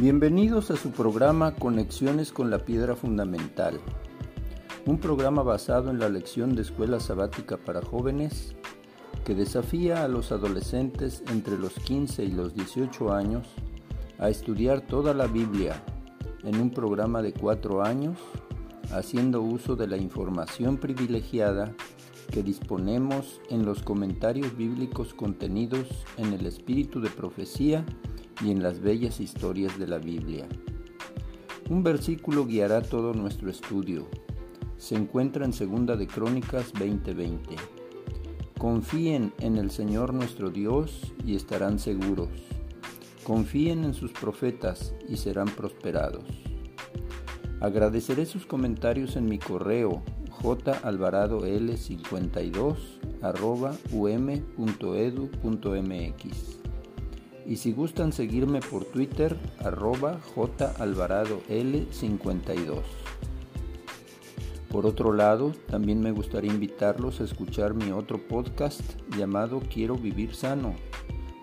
Bienvenidos a su programa Conexiones con la Piedra Fundamental, un programa basado en la lección de escuela sabática para jóvenes que desafía a los adolescentes entre los 15 y los 18 años a estudiar toda la Biblia en un programa de cuatro años, haciendo uso de la información privilegiada que disponemos en los comentarios bíblicos contenidos en el espíritu de profecía y en las bellas historias de la Biblia. Un versículo guiará todo nuestro estudio. Se encuentra en Segunda de Crónicas 20:20. Confíen en el Señor nuestro Dios y estarán seguros. Confíen en sus profetas y serán prosperados. Agradeceré sus comentarios en mi correo jalvaradol52 um.edu.mx y si gustan seguirme por Twitter, arroba jalvaradol52. Por otro lado, también me gustaría invitarlos a escuchar mi otro podcast llamado Quiero Vivir Sano,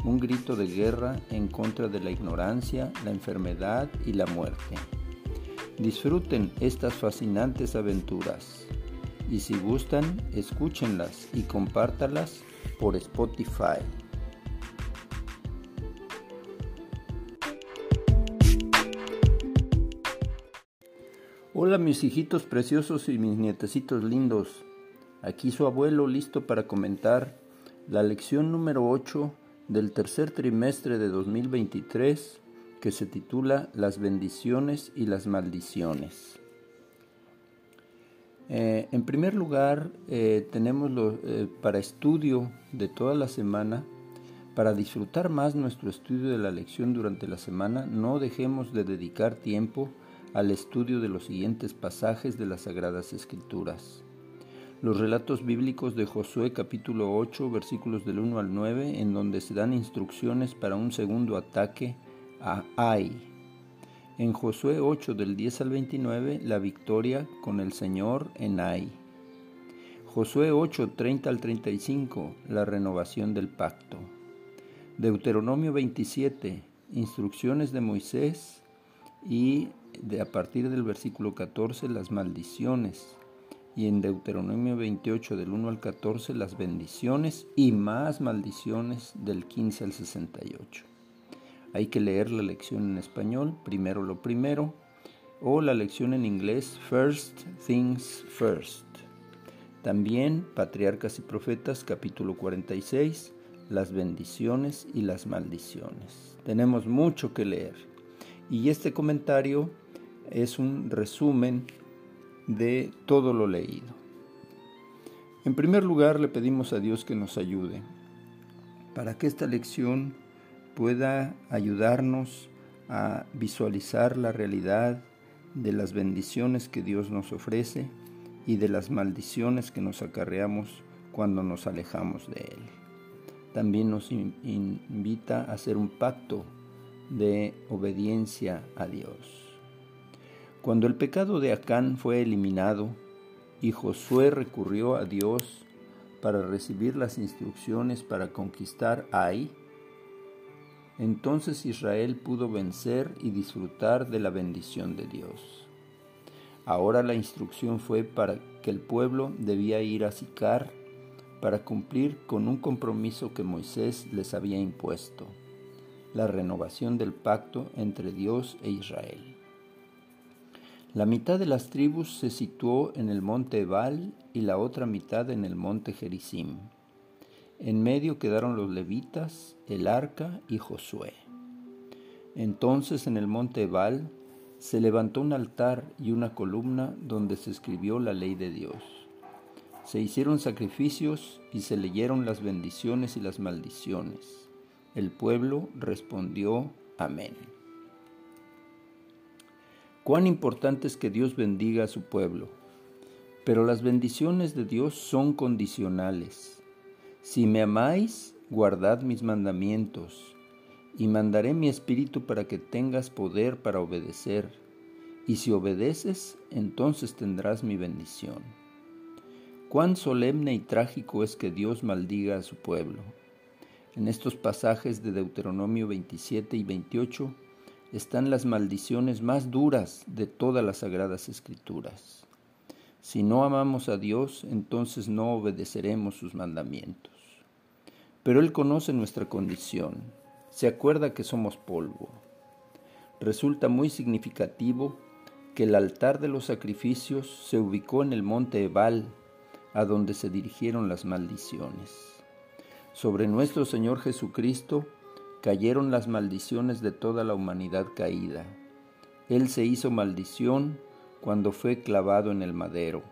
un grito de guerra en contra de la ignorancia, la enfermedad y la muerte. Disfruten estas fascinantes aventuras y si gustan, escúchenlas y compártalas por Spotify. Hola mis hijitos preciosos y mis nietecitos lindos. Aquí su abuelo listo para comentar la lección número 8 del tercer trimestre de 2023 que se titula Las bendiciones y las maldiciones. Eh, en primer lugar, eh, tenemos eh, para estudio de toda la semana, para disfrutar más nuestro estudio de la lección durante la semana, no dejemos de dedicar tiempo al estudio de los siguientes pasajes de las Sagradas Escrituras. Los relatos bíblicos de Josué capítulo 8 versículos del 1 al 9 en donde se dan instrucciones para un segundo ataque a Ai. En Josué 8 del 10 al 29 la victoria con el Señor en Ai. Josué 8 30 al 35 la renovación del pacto. Deuteronomio 27 instrucciones de Moisés y de a partir del versículo 14 las maldiciones y en Deuteronomio 28 del 1 al 14 las bendiciones y más maldiciones del 15 al 68. Hay que leer la lección en español, primero lo primero, o la lección en inglés, First Things First. También Patriarcas y Profetas capítulo 46, las bendiciones y las maldiciones. Tenemos mucho que leer. Y este comentario es un resumen de todo lo leído. En primer lugar, le pedimos a Dios que nos ayude para que esta lección pueda ayudarnos a visualizar la realidad de las bendiciones que Dios nos ofrece y de las maldiciones que nos acarreamos cuando nos alejamos de Él. También nos invita a hacer un pacto de obediencia a Dios. Cuando el pecado de Acán fue eliminado y Josué recurrió a Dios para recibir las instrucciones para conquistar Ai, entonces Israel pudo vencer y disfrutar de la bendición de Dios. Ahora la instrucción fue para que el pueblo debía ir a Sicar para cumplir con un compromiso que Moisés les había impuesto, la renovación del pacto entre Dios e Israel. La mitad de las tribus se situó en el monte Ebal y la otra mitad en el monte Gerizim. En medio quedaron los levitas, el arca y Josué. Entonces en el monte Ebal se levantó un altar y una columna donde se escribió la ley de Dios. Se hicieron sacrificios y se leyeron las bendiciones y las maldiciones. El pueblo respondió, Amén. Cuán importante es que Dios bendiga a su pueblo. Pero las bendiciones de Dios son condicionales. Si me amáis, guardad mis mandamientos, y mandaré mi espíritu para que tengas poder para obedecer. Y si obedeces, entonces tendrás mi bendición. Cuán solemne y trágico es que Dios maldiga a su pueblo. En estos pasajes de Deuteronomio 27 y 28, están las maldiciones más duras de todas las sagradas escrituras. Si no amamos a Dios, entonces no obedeceremos sus mandamientos. Pero Él conoce nuestra condición, se acuerda que somos polvo. Resulta muy significativo que el altar de los sacrificios se ubicó en el monte Ebal, a donde se dirigieron las maldiciones. Sobre nuestro Señor Jesucristo cayeron las maldiciones de toda la humanidad caída. Él se hizo maldición cuando fue clavado en el madero.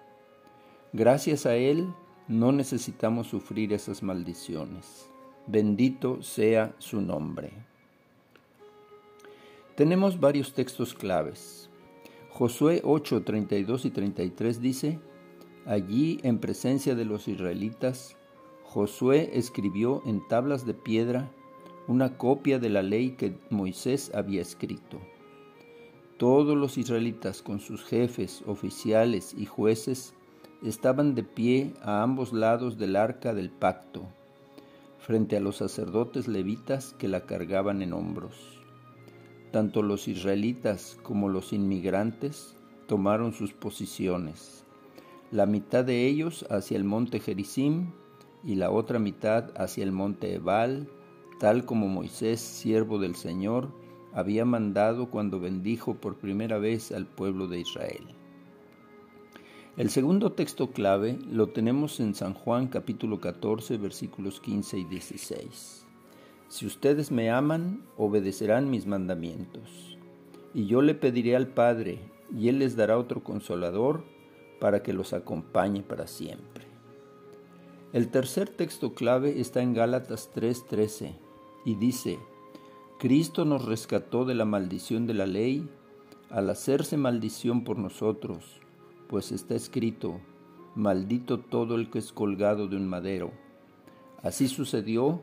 Gracias a Él no necesitamos sufrir esas maldiciones. Bendito sea su nombre. Tenemos varios textos claves. Josué 8, 32 y 33 dice, Allí, en presencia de los israelitas, Josué escribió en tablas de piedra una copia de la ley que Moisés había escrito. Todos los israelitas con sus jefes, oficiales y jueces estaban de pie a ambos lados del arca del pacto, frente a los sacerdotes levitas que la cargaban en hombros. Tanto los israelitas como los inmigrantes tomaron sus posiciones, la mitad de ellos hacia el monte Gerizim y la otra mitad hacia el monte Ebal, tal como Moisés, siervo del Señor, había mandado cuando bendijo por primera vez al pueblo de Israel. El segundo texto clave lo tenemos en San Juan capítulo 14 versículos 15 y 16. Si ustedes me aman, obedecerán mis mandamientos. Y yo le pediré al Padre, y Él les dará otro consolador para que los acompañe para siempre. El tercer texto clave está en Gálatas 3:13 y dice, Cristo nos rescató de la maldición de la ley al hacerse maldición por nosotros, pues está escrito, maldito todo el que es colgado de un madero. Así sucedió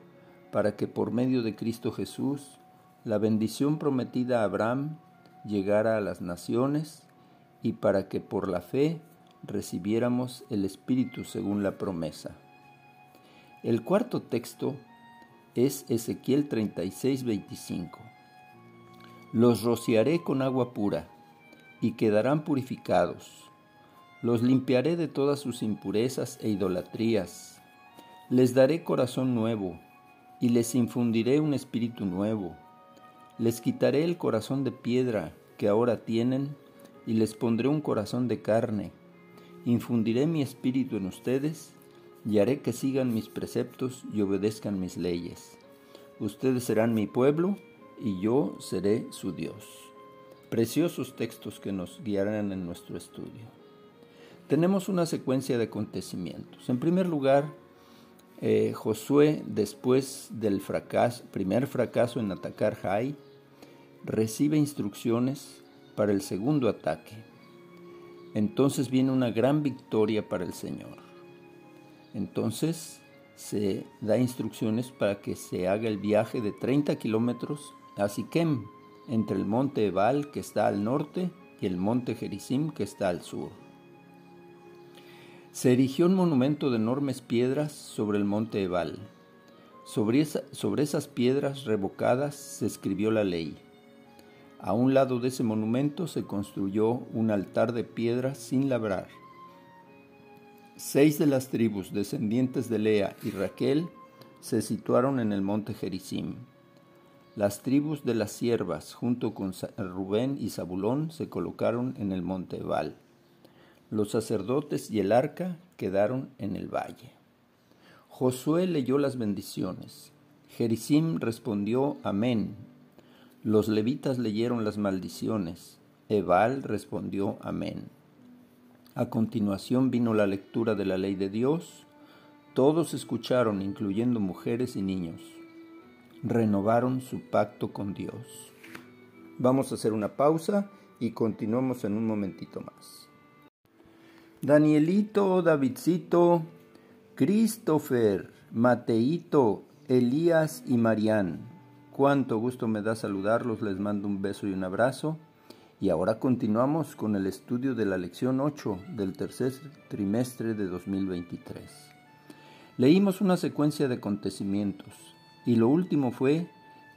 para que por medio de Cristo Jesús la bendición prometida a Abraham llegara a las naciones y para que por la fe recibiéramos el Espíritu según la promesa. El cuarto texto es Ezequiel 36, 25. Los rociaré con agua pura, y quedarán purificados. Los limpiaré de todas sus impurezas e idolatrías. Les daré corazón nuevo, y les infundiré un espíritu nuevo. Les quitaré el corazón de piedra que ahora tienen, y les pondré un corazón de carne. Infundiré mi espíritu en ustedes, y haré que sigan mis preceptos y obedezcan mis leyes. Ustedes serán mi pueblo y yo seré su Dios. Preciosos textos que nos guiarán en nuestro estudio. Tenemos una secuencia de acontecimientos. En primer lugar, eh, Josué, después del primer fracaso en atacar Jai, recibe instrucciones para el segundo ataque. Entonces viene una gran victoria para el Señor. Entonces se da instrucciones para que se haga el viaje de 30 kilómetros a Siquem, entre el monte Ebal que está al norte y el monte Gerizim que está al sur. Se erigió un monumento de enormes piedras sobre el monte Ebal. Sobre, sobre esas piedras revocadas se escribió la ley. A un lado de ese monumento se construyó un altar de piedras sin labrar Seis de las tribus descendientes de Lea y Raquel se situaron en el monte Gerizim. Las tribus de las siervas, junto con Rubén y Zabulón, se colocaron en el monte Ebal. Los sacerdotes y el arca quedaron en el valle. Josué leyó las bendiciones. Gerizim respondió Amén. Los levitas leyeron las maldiciones. Ebal respondió Amén. A continuación vino la lectura de la ley de Dios. Todos escucharon, incluyendo mujeres y niños. Renovaron su pacto con Dios. Vamos a hacer una pausa y continuamos en un momentito más. Danielito, Davidcito, Christopher, Mateito, Elías y Marián. Cuánto gusto me da saludarlos, les mando un beso y un abrazo. Y ahora continuamos con el estudio de la lección 8 del tercer trimestre de 2023. Leímos una secuencia de acontecimientos y lo último fue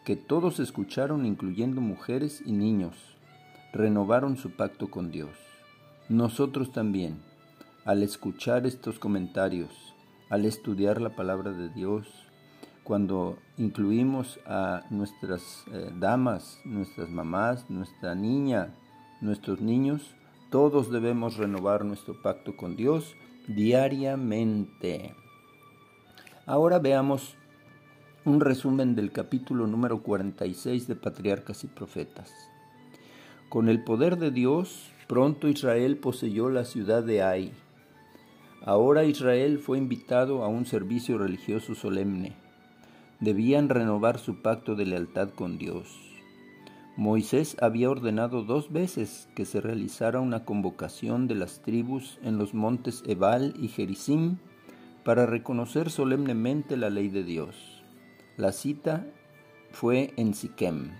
que todos escucharon, incluyendo mujeres y niños, renovaron su pacto con Dios. Nosotros también, al escuchar estos comentarios, al estudiar la palabra de Dios, cuando incluimos a nuestras eh, damas, nuestras mamás, nuestra niña, nuestros niños, todos debemos renovar nuestro pacto con Dios diariamente. Ahora veamos un resumen del capítulo número 46 de Patriarcas y Profetas. Con el poder de Dios, pronto Israel poseyó la ciudad de Ai. Ahora Israel fue invitado a un servicio religioso solemne. Debían renovar su pacto de lealtad con Dios. Moisés había ordenado dos veces que se realizara una convocación de las tribus en los montes Ebal y Gerizim para reconocer solemnemente la ley de Dios. La cita fue en Siquem.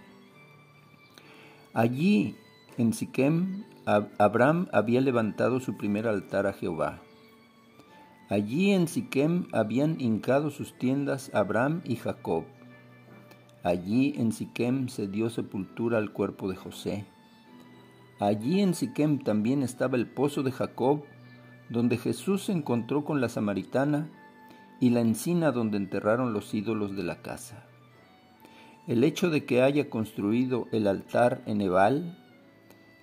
Allí, en Siquem, Abraham había levantado su primer altar a Jehová. Allí en Siquem habían hincado sus tiendas Abraham y Jacob. Allí en Siquem se dio sepultura al cuerpo de José. Allí en Siquem también estaba el pozo de Jacob, donde Jesús se encontró con la samaritana y la encina donde enterraron los ídolos de la casa. El hecho de que haya construido el altar en Ebal,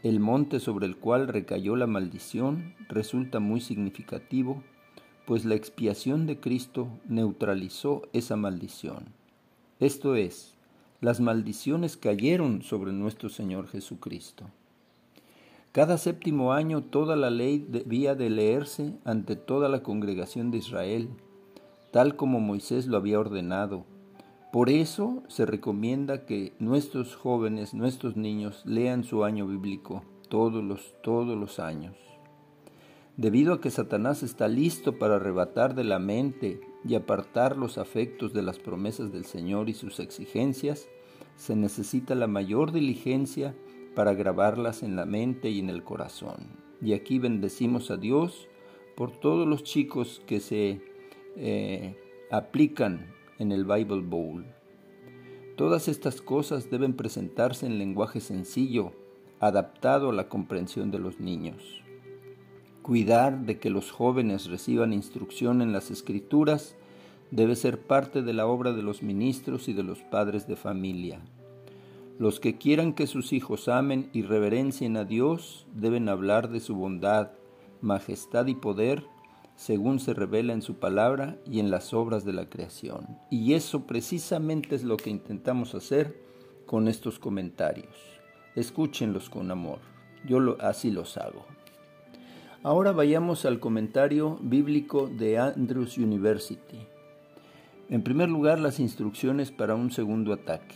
el monte sobre el cual recayó la maldición, resulta muy significativo, pues la expiación de Cristo neutralizó esa maldición. Esto es, las maldiciones cayeron sobre nuestro Señor Jesucristo. Cada séptimo año toda la ley debía de leerse ante toda la congregación de Israel, tal como Moisés lo había ordenado. Por eso se recomienda que nuestros jóvenes, nuestros niños, lean su año bíblico todos los, todos los años. Debido a que Satanás está listo para arrebatar de la mente y apartar los afectos de las promesas del Señor y sus exigencias, se necesita la mayor diligencia para grabarlas en la mente y en el corazón. Y aquí bendecimos a Dios por todos los chicos que se eh, aplican en el Bible Bowl. Todas estas cosas deben presentarse en lenguaje sencillo, adaptado a la comprensión de los niños. Cuidar de que los jóvenes reciban instrucción en las escrituras debe ser parte de la obra de los ministros y de los padres de familia. Los que quieran que sus hijos amen y reverencien a Dios deben hablar de su bondad, majestad y poder según se revela en su palabra y en las obras de la creación. Y eso precisamente es lo que intentamos hacer con estos comentarios. Escúchenlos con amor. Yo lo, así los hago. Ahora vayamos al comentario bíblico de Andrews University. En primer lugar, las instrucciones para un segundo ataque.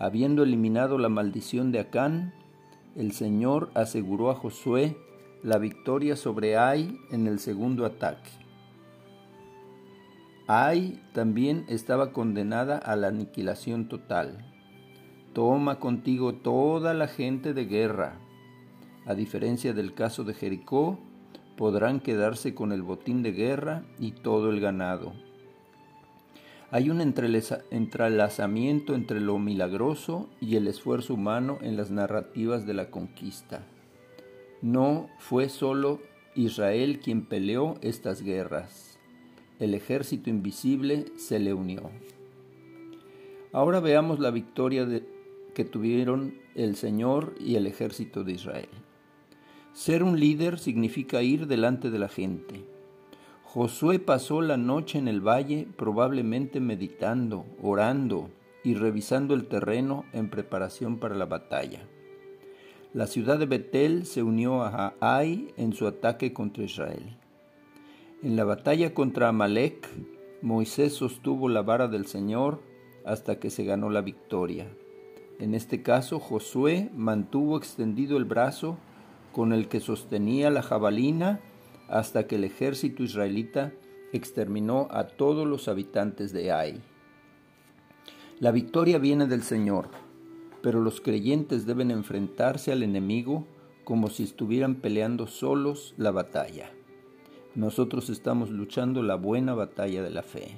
Habiendo eliminado la maldición de Acán, el Señor aseguró a Josué la victoria sobre Ai en el segundo ataque. Ai también estaba condenada a la aniquilación total. Toma contigo toda la gente de guerra. A diferencia del caso de Jericó, podrán quedarse con el botín de guerra y todo el ganado. Hay un entrelazamiento entre lo milagroso y el esfuerzo humano en las narrativas de la conquista. No fue solo Israel quien peleó estas guerras. El ejército invisible se le unió. Ahora veamos la victoria que tuvieron el Señor y el ejército de Israel. Ser un líder significa ir delante de la gente. Josué pasó la noche en el valle probablemente meditando, orando y revisando el terreno en preparación para la batalla. La ciudad de Betel se unió a Ai en su ataque contra Israel. En la batalla contra Amalek, Moisés sostuvo la vara del Señor hasta que se ganó la victoria. En este caso, Josué mantuvo extendido el brazo con el que sostenía la jabalina hasta que el ejército israelita exterminó a todos los habitantes de Ai. La victoria viene del Señor pero los creyentes deben enfrentarse al enemigo como si estuvieran peleando solos la batalla. Nosotros estamos luchando la buena batalla de la fe.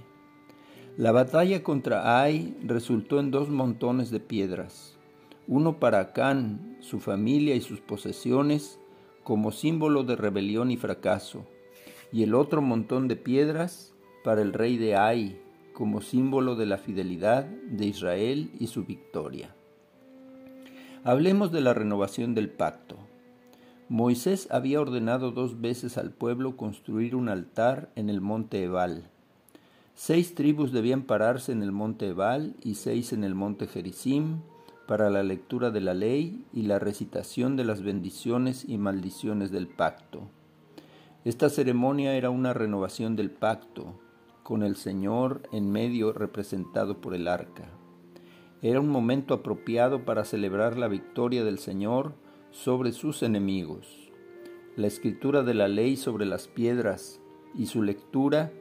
La batalla contra Ai resultó en dos montones de piedras, uno para Acán, su familia y sus posesiones, como símbolo de rebelión y fracaso, y el otro montón de piedras para el rey de Ai, como símbolo de la fidelidad de Israel y su victoria. Hablemos de la renovación del pacto. Moisés había ordenado dos veces al pueblo construir un altar en el monte Ebal. Seis tribus debían pararse en el monte Ebal y seis en el monte Gerizim para la lectura de la ley y la recitación de las bendiciones y maldiciones del pacto. Esta ceremonia era una renovación del pacto, con el Señor en medio representado por el arca. Era un momento apropiado para celebrar la victoria del Señor sobre sus enemigos. La escritura de la ley sobre las piedras y su lectura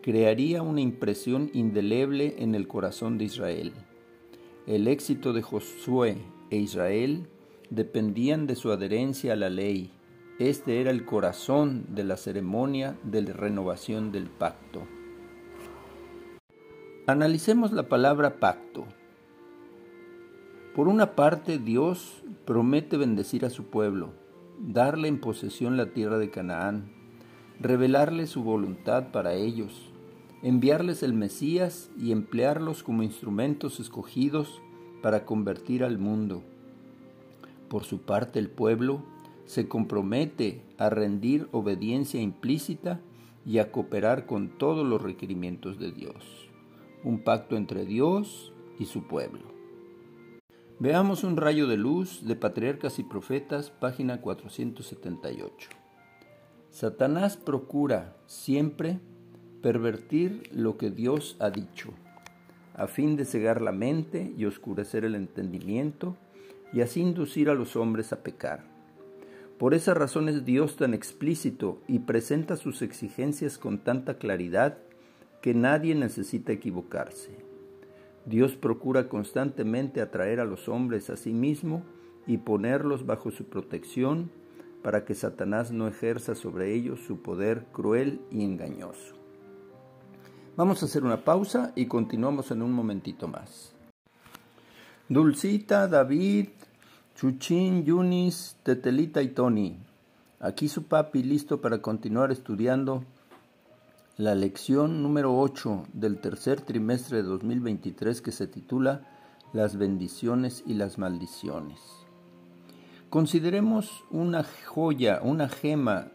crearía una impresión indeleble en el corazón de Israel. El éxito de Josué e Israel dependían de su adherencia a la ley este era el corazón de la ceremonia de renovación del pacto. Analicemos la palabra pacto. Por una parte, Dios promete bendecir a su pueblo, darle en posesión la tierra de Canaán, revelarle su voluntad para ellos, enviarles el Mesías y emplearlos como instrumentos escogidos para convertir al mundo. Por su parte, el pueblo se compromete a rendir obediencia implícita y a cooperar con todos los requerimientos de Dios. Un pacto entre Dios y su pueblo. Veamos un rayo de luz de Patriarcas y Profetas, página 478. Satanás procura siempre pervertir lo que Dios ha dicho, a fin de cegar la mente y oscurecer el entendimiento, y así inducir a los hombres a pecar. Por esa razón es Dios tan explícito y presenta sus exigencias con tanta claridad que nadie necesita equivocarse. Dios procura constantemente atraer a los hombres a sí mismo y ponerlos bajo su protección para que Satanás no ejerza sobre ellos su poder cruel y engañoso. Vamos a hacer una pausa y continuamos en un momentito más. Dulcita, David, Chuchín, Yunis, Tetelita y Tony. Aquí su papi listo para continuar estudiando la lección número 8 del tercer trimestre de 2023 que se titula Las bendiciones y las maldiciones. Consideremos una joya, una gema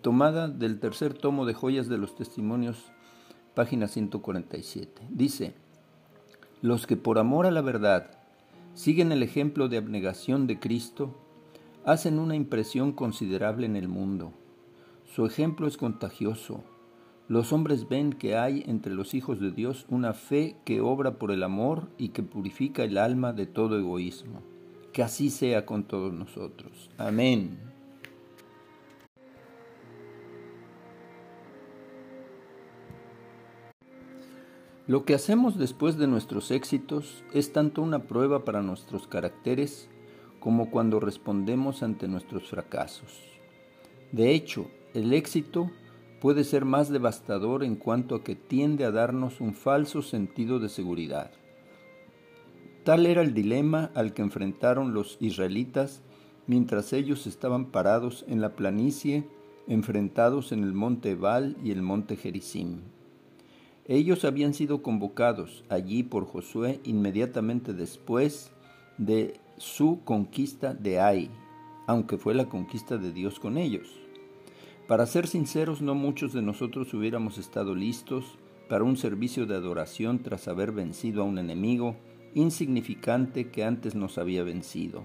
tomada del tercer tomo de Joyas de los Testimonios, página 147. Dice, los que por amor a la verdad siguen el ejemplo de abnegación de Cristo, hacen una impresión considerable en el mundo. Su ejemplo es contagioso. Los hombres ven que hay entre los hijos de Dios una fe que obra por el amor y que purifica el alma de todo egoísmo. Que así sea con todos nosotros. Amén. Lo que hacemos después de nuestros éxitos es tanto una prueba para nuestros caracteres como cuando respondemos ante nuestros fracasos. De hecho, el éxito puede ser más devastador en cuanto a que tiende a darnos un falso sentido de seguridad. Tal era el dilema al que enfrentaron los israelitas mientras ellos estaban parados en la planicie, enfrentados en el monte Ebal y el monte Gerizim. Ellos habían sido convocados allí por Josué inmediatamente después de su conquista de Ai, aunque fue la conquista de Dios con ellos. Para ser sinceros, no muchos de nosotros hubiéramos estado listos para un servicio de adoración tras haber vencido a un enemigo insignificante que antes nos había vencido.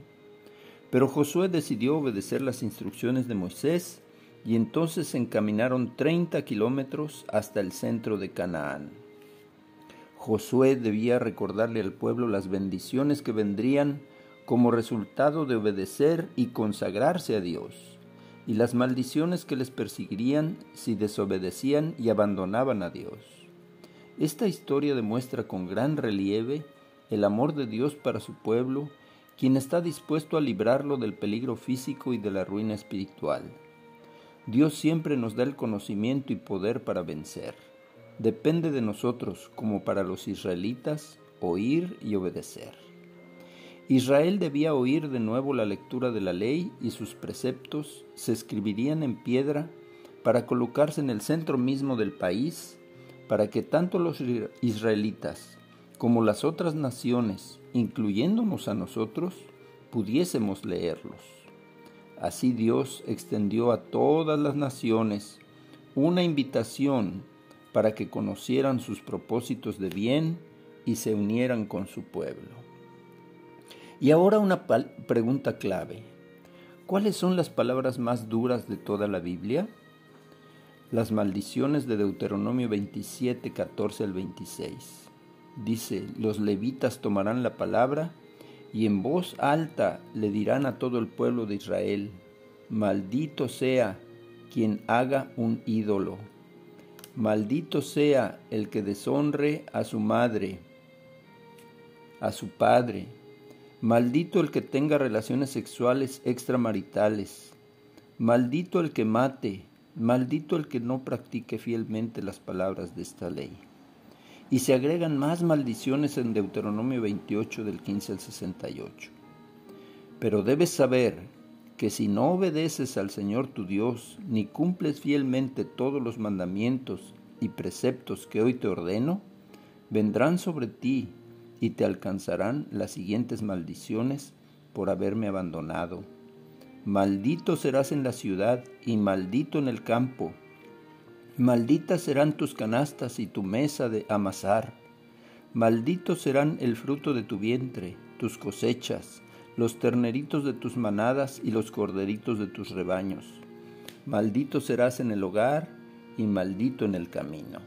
Pero Josué decidió obedecer las instrucciones de Moisés y entonces se encaminaron treinta kilómetros hasta el centro de Canaán. Josué debía recordarle al pueblo las bendiciones que vendrían como resultado de obedecer y consagrarse a Dios, y las maldiciones que les perseguirían si desobedecían y abandonaban a Dios. Esta historia demuestra con gran relieve el amor de Dios para su pueblo, quien está dispuesto a librarlo del peligro físico y de la ruina espiritual. Dios siempre nos da el conocimiento y poder para vencer. depende de nosotros, como para los israelitas, oír y obedecer. Israel debía oír de nuevo la lectura de la ley y sus preceptos se escribirían en piedra para colocarse en el centro mismo del país, para que tanto los israelitas como las otras naciones, incluyéndonos a nosotros, pudiésemos leerlos. Así Dios extendió a todas las naciones una invitación para que conocieran sus propósitos de bien y se unieran con su pueblo. Y ahora una pregunta clave. ¿Cuáles son las palabras más duras de toda la Biblia? Las maldiciones de Deuteronomio 27, 14 al 26. Dice, los levitas tomarán la palabra y en voz alta le dirán a todo el pueblo de Israel, maldito sea quien haga un ídolo, maldito sea el que deshonre a su madre, a su padre, maldito el que tenga relaciones sexuales extramaritales, maldito el que mate, maldito el que no practique fielmente las palabras de esta ley. Y se agregan más maldiciones en Deuteronomio 28 del 15 al 68. Pero debes saber que si no obedeces al Señor tu Dios, ni cumples fielmente todos los mandamientos y preceptos que hoy te ordeno, vendrán sobre ti y te alcanzarán las siguientes maldiciones por haberme abandonado. Maldito serás en la ciudad y maldito en el campo Malditas serán tus canastas y tu mesa de amasar. Malditos serán el fruto de tu vientre, tus cosechas, los terneritos de tus manadas y los corderitos de tus rebaños. Maldito serás en el hogar y maldito en el camino.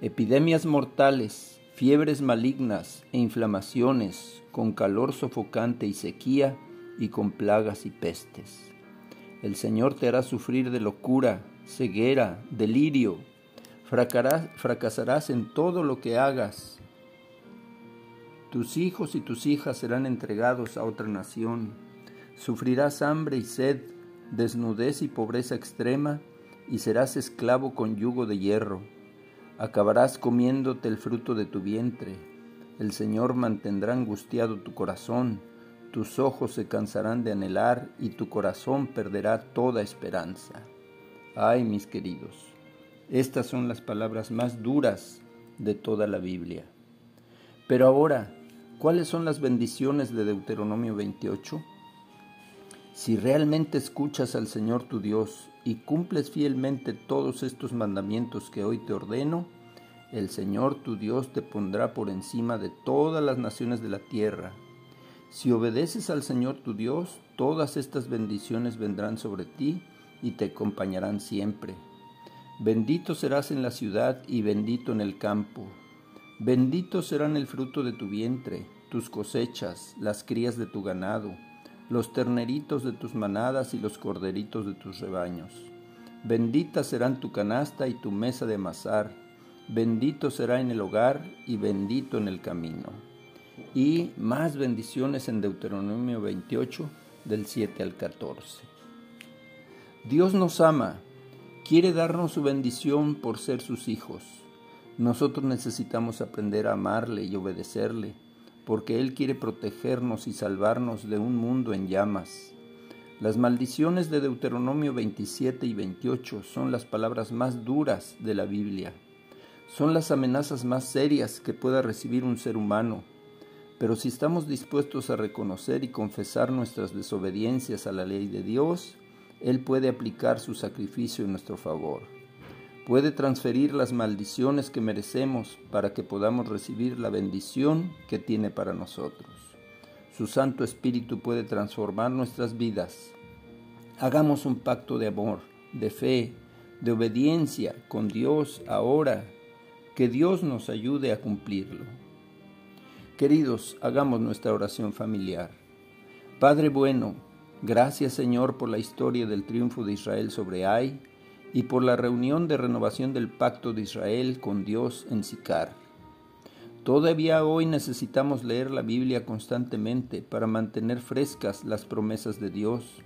Epidemias mortales, fiebres malignas e inflamaciones, con calor sofocante y sequía, y con plagas y pestes. El Señor te hará sufrir de locura, ceguera, delirio. Fracasarás en todo lo que hagas. Tus hijos y tus hijas serán entregados a otra nación. Sufrirás hambre y sed, desnudez y pobreza extrema, y serás esclavo con yugo de hierro. Acabarás comiéndote el fruto de tu vientre. El Señor mantendrá angustiado tu corazón, tus ojos se cansarán de anhelar y tu corazón perderá toda esperanza. Ay, mis queridos, estas son las palabras más duras de toda la Biblia. Pero ahora, ¿cuáles son las bendiciones de Deuteronomio 28? Si realmente escuchas al Señor tu Dios y cumples fielmente todos estos mandamientos que hoy te ordeno, el Señor tu Dios te pondrá por encima de todas las naciones de la tierra. Si obedeces al Señor tu Dios, todas estas bendiciones vendrán sobre ti y te acompañarán siempre. Bendito serás en la ciudad y bendito en el campo. Bendito serán el fruto de tu vientre, tus cosechas, las crías de tu ganado, los terneritos de tus manadas y los corderitos de tus rebaños. Bendita serán tu canasta y tu mesa de amasar. Bendito será en el hogar y bendito en el camino. Y más bendiciones en Deuteronomio 28 del 7 al 14. Dios nos ama, quiere darnos su bendición por ser sus hijos. Nosotros necesitamos aprender a amarle y obedecerle, porque Él quiere protegernos y salvarnos de un mundo en llamas. Las maldiciones de Deuteronomio 27 y 28 son las palabras más duras de la Biblia. Son las amenazas más serias que pueda recibir un ser humano. Pero si estamos dispuestos a reconocer y confesar nuestras desobediencias a la ley de Dios, él puede aplicar su sacrificio en nuestro favor. Puede transferir las maldiciones que merecemos para que podamos recibir la bendición que tiene para nosotros. Su Santo Espíritu puede transformar nuestras vidas. Hagamos un pacto de amor, de fe, de obediencia con Dios ahora. Que Dios nos ayude a cumplirlo. Queridos, hagamos nuestra oración familiar. Padre bueno, Gracias Señor por la historia del triunfo de Israel sobre Ai y por la reunión de renovación del pacto de Israel con Dios en Sicar. Todavía hoy necesitamos leer la Biblia constantemente para mantener frescas las promesas de Dios.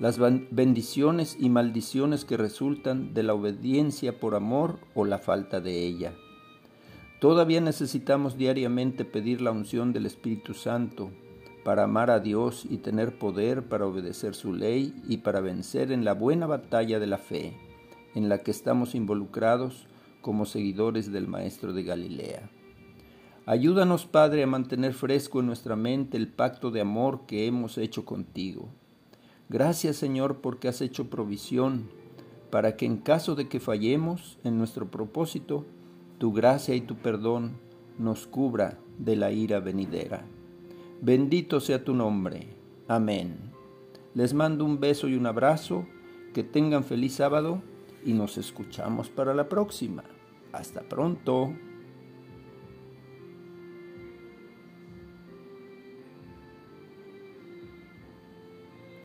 las bendiciones y maldiciones que resultan de la obediencia por amor o la falta de ella. Todavía necesitamos diariamente pedir la unción del Espíritu Santo para amar a Dios y tener poder para obedecer su ley y para vencer en la buena batalla de la fe, en la que estamos involucrados como seguidores del Maestro de Galilea. Ayúdanos, Padre, a mantener fresco en nuestra mente el pacto de amor que hemos hecho contigo. Gracias, Señor, porque has hecho provisión para que en caso de que fallemos en nuestro propósito, tu gracia y tu perdón nos cubra de la ira venidera. Bendito sea tu nombre. Amén. Les mando un beso y un abrazo, que tengan feliz sábado y nos escuchamos para la próxima. Hasta pronto.